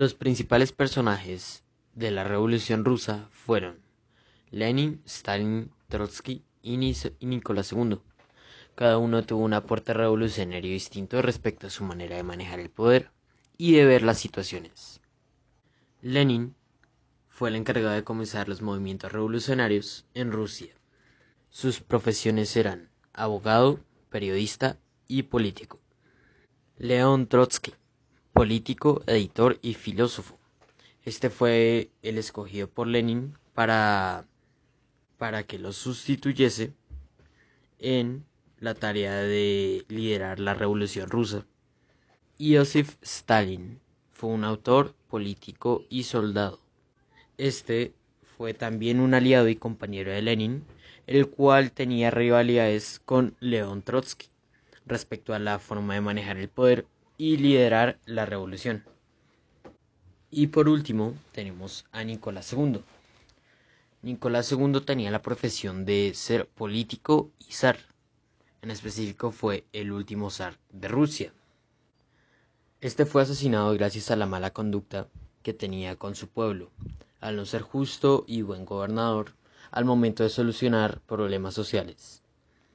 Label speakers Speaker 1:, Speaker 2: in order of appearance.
Speaker 1: Los principales personajes de la Revolución rusa fueron Lenin, Stalin, Trotsky y Nicolás II. Cada uno tuvo un aporte revolucionario distinto respecto a su manera de manejar el poder y de ver las situaciones. Lenin fue el encargado de comenzar los movimientos revolucionarios en Rusia. Sus profesiones eran abogado, periodista y político. León Trotsky político, editor y filósofo. Este fue el escogido por Lenin para, para que lo sustituyese en la tarea de liderar la revolución rusa. Iosif Stalin fue un autor, político y soldado. Este fue también un aliado y compañero de Lenin, el cual tenía rivalidades con León Trotsky respecto a la forma de manejar el poder y liderar la revolución. Y por último tenemos a Nicolás II. Nicolás II tenía la profesión de ser político y zar. En específico fue el último zar de Rusia. Este fue asesinado gracias a la mala conducta que tenía con su pueblo, al no ser justo y buen gobernador al momento de solucionar problemas sociales.